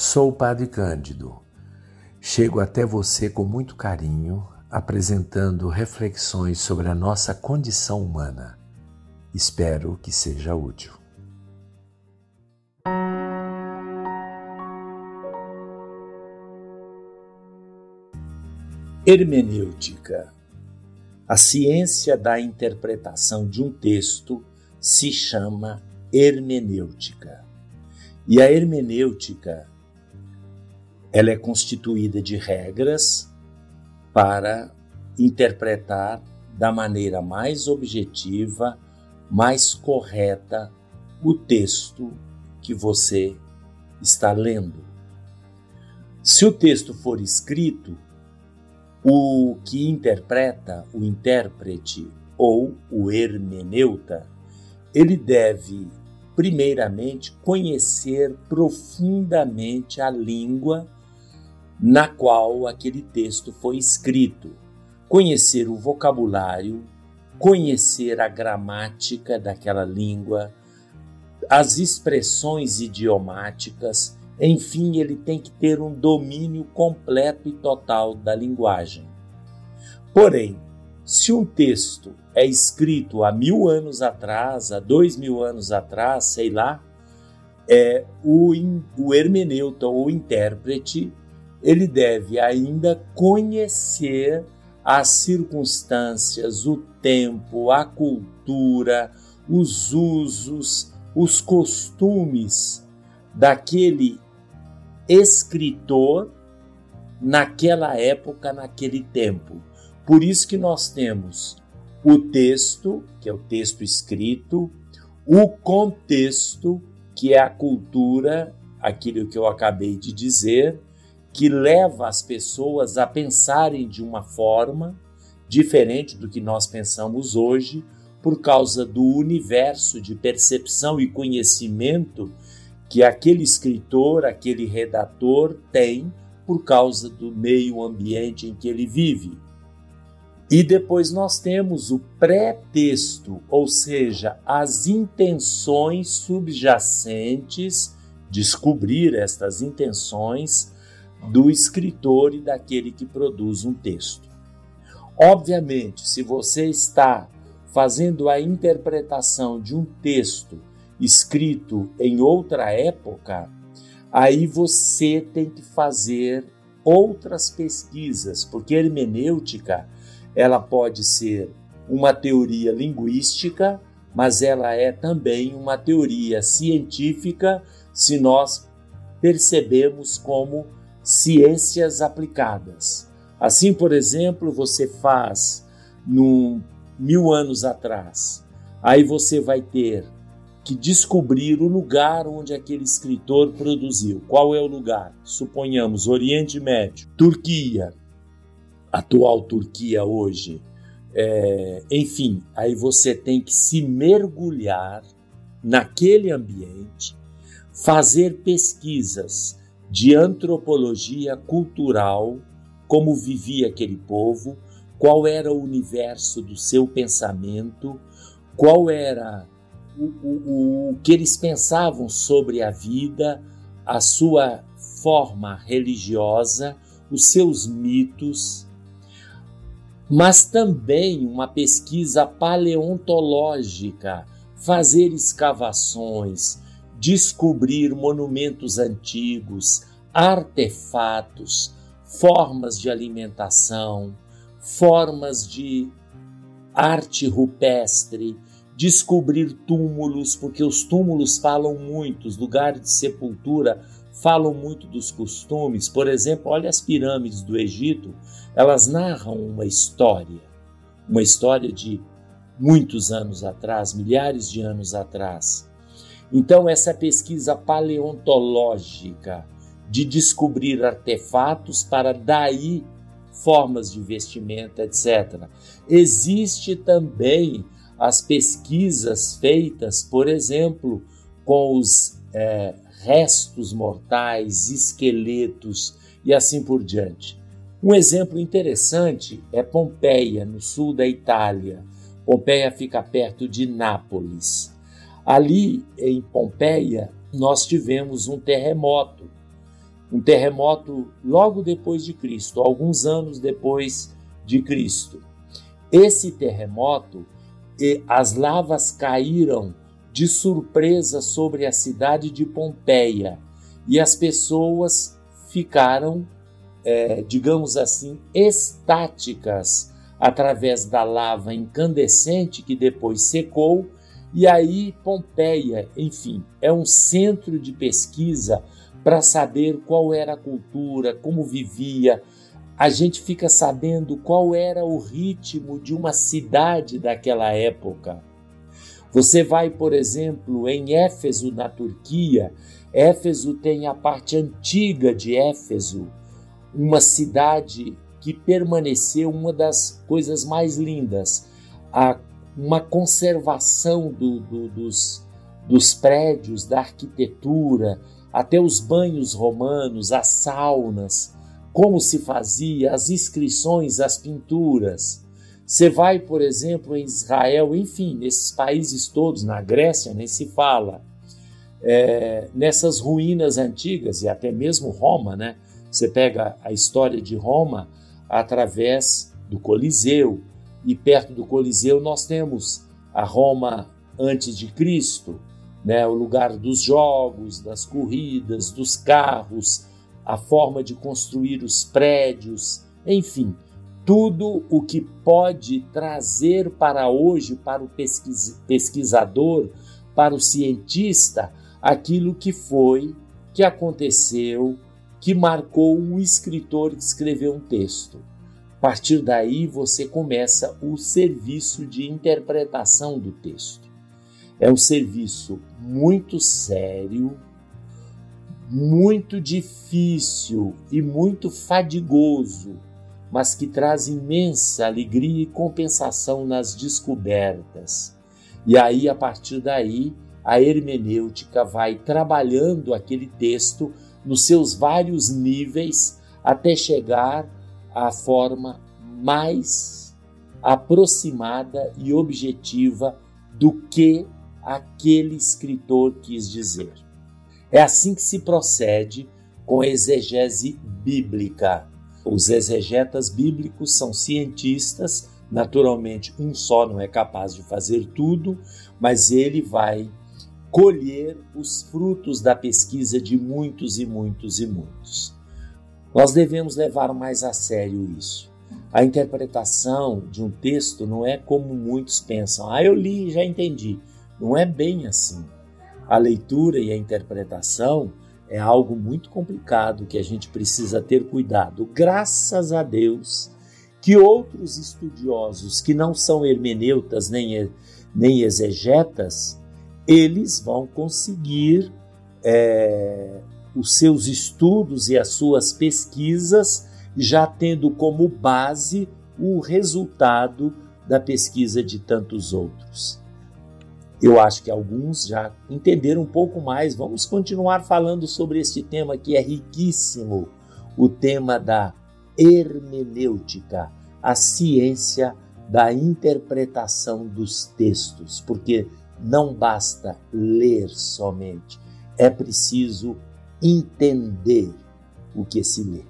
Sou o Padre Cândido. Chego até você com muito carinho, apresentando reflexões sobre a nossa condição humana. Espero que seja útil. Hermenêutica. A ciência da interpretação de um texto se chama hermenêutica. E a hermenêutica ela é constituída de regras para interpretar da maneira mais objetiva, mais correta o texto que você está lendo. Se o texto for escrito, o que interpreta, o intérprete ou o hermeneuta, ele deve, primeiramente, conhecer profundamente a língua na qual aquele texto foi escrito, conhecer o vocabulário, conhecer a gramática daquela língua, as expressões idiomáticas, enfim, ele tem que ter um domínio completo e total da linguagem. Porém, se um texto é escrito há mil anos atrás, há dois mil anos atrás, sei lá, é o, o hermeneuta ou intérprete ele deve ainda conhecer as circunstâncias, o tempo, a cultura, os usos, os costumes daquele escritor naquela época, naquele tempo. Por isso que nós temos o texto, que é o texto escrito, o contexto, que é a cultura, aquilo que eu acabei de dizer, que leva as pessoas a pensarem de uma forma diferente do que nós pensamos hoje, por causa do universo de percepção e conhecimento que aquele escritor, aquele redator tem por causa do meio ambiente em que ele vive. E depois nós temos o pré-texto, ou seja, as intenções subjacentes, descobrir estas intenções do escritor e daquele que produz um texto. Obviamente, se você está fazendo a interpretação de um texto escrito em outra época, aí você tem que fazer outras pesquisas, porque hermenêutica ela pode ser uma teoria linguística, mas ela é também uma teoria científica se nós percebemos como ciências aplicadas. Assim, por exemplo, você faz no mil anos atrás, aí você vai ter que descobrir o lugar onde aquele escritor produziu. Qual é o lugar? Suponhamos Oriente Médio, Turquia, atual Turquia hoje. É, enfim, aí você tem que se mergulhar naquele ambiente, fazer pesquisas de antropologia cultural, como vivia aquele povo, qual era o universo do seu pensamento, qual era o, o, o que eles pensavam sobre a vida, a sua forma religiosa, os seus mitos, mas também uma pesquisa paleontológica, fazer escavações, descobrir monumentos antigos, artefatos, formas de alimentação, formas de arte rupestre, descobrir túmulos, porque os túmulos falam muito, os lugares de sepultura falam muito dos costumes. Por exemplo, olha as pirâmides do Egito, elas narram uma história, uma história de muitos anos atrás, milhares de anos atrás. Então, essa pesquisa paleontológica de descobrir artefatos para daí formas de vestimenta, etc. Existe também as pesquisas feitas, por exemplo, com os é, restos mortais, esqueletos e assim por diante. Um exemplo interessante é Pompeia, no sul da Itália. Pompeia fica perto de Ali em Pompeia, nós tivemos um terremoto um terremoto logo depois de Cristo, alguns anos depois de Cristo. Esse terremoto, as lavas caíram de surpresa sobre a cidade de Pompeia e as pessoas ficaram, é, digamos assim, estáticas através da lava incandescente que depois secou. E aí, Pompeia, enfim, é um centro de pesquisa para saber qual era a cultura, como vivia. A gente fica sabendo qual era o ritmo de uma cidade daquela época. Você vai, por exemplo, em Éfeso, na Turquia. Éfeso tem a parte antiga de Éfeso, uma cidade que permaneceu uma das coisas mais lindas, a, uma conservação do, do, dos, dos prédios, da arquitetura, até os banhos romanos, as saunas, como se fazia, as inscrições, as pinturas. Você vai, por exemplo, em Israel, enfim, nesses países todos, na Grécia nem se fala, é, nessas ruínas antigas e até mesmo Roma, né? Você pega a história de Roma através do Coliseu e perto do Coliseu nós temos a Roma antes de Cristo, né, o lugar dos jogos, das corridas, dos carros, a forma de construir os prédios, enfim, tudo o que pode trazer para hoje, para o pesquisador, para o cientista, aquilo que foi, que aconteceu, que marcou um escritor que escreveu um texto. A partir daí você começa o serviço de interpretação do texto. É um serviço muito sério, muito difícil e muito fadigoso, mas que traz imensa alegria e compensação nas descobertas. E aí, a partir daí, a hermenêutica vai trabalhando aquele texto nos seus vários níveis até chegar à forma mais aproximada e objetiva do que aquele escritor quis dizer. É assim que se procede com a exegese bíblica. Os exegetas bíblicos são cientistas, naturalmente, um só não é capaz de fazer tudo, mas ele vai colher os frutos da pesquisa de muitos e muitos e muitos. Nós devemos levar mais a sério isso. A interpretação de um texto não é como muitos pensam. Ah, eu li e já entendi. Não é bem assim. A leitura e a interpretação é algo muito complicado que a gente precisa ter cuidado. Graças a Deus que outros estudiosos que não são hermeneutas nem, nem exegetas, eles vão conseguir é, os seus estudos e as suas pesquisas já tendo como base o resultado da pesquisa de tantos outros. Eu acho que alguns já entenderam um pouco mais. Vamos continuar falando sobre este tema que é riquíssimo, o tema da hermenêutica, a ciência da interpretação dos textos, porque não basta ler somente, é preciso entender o que se lê.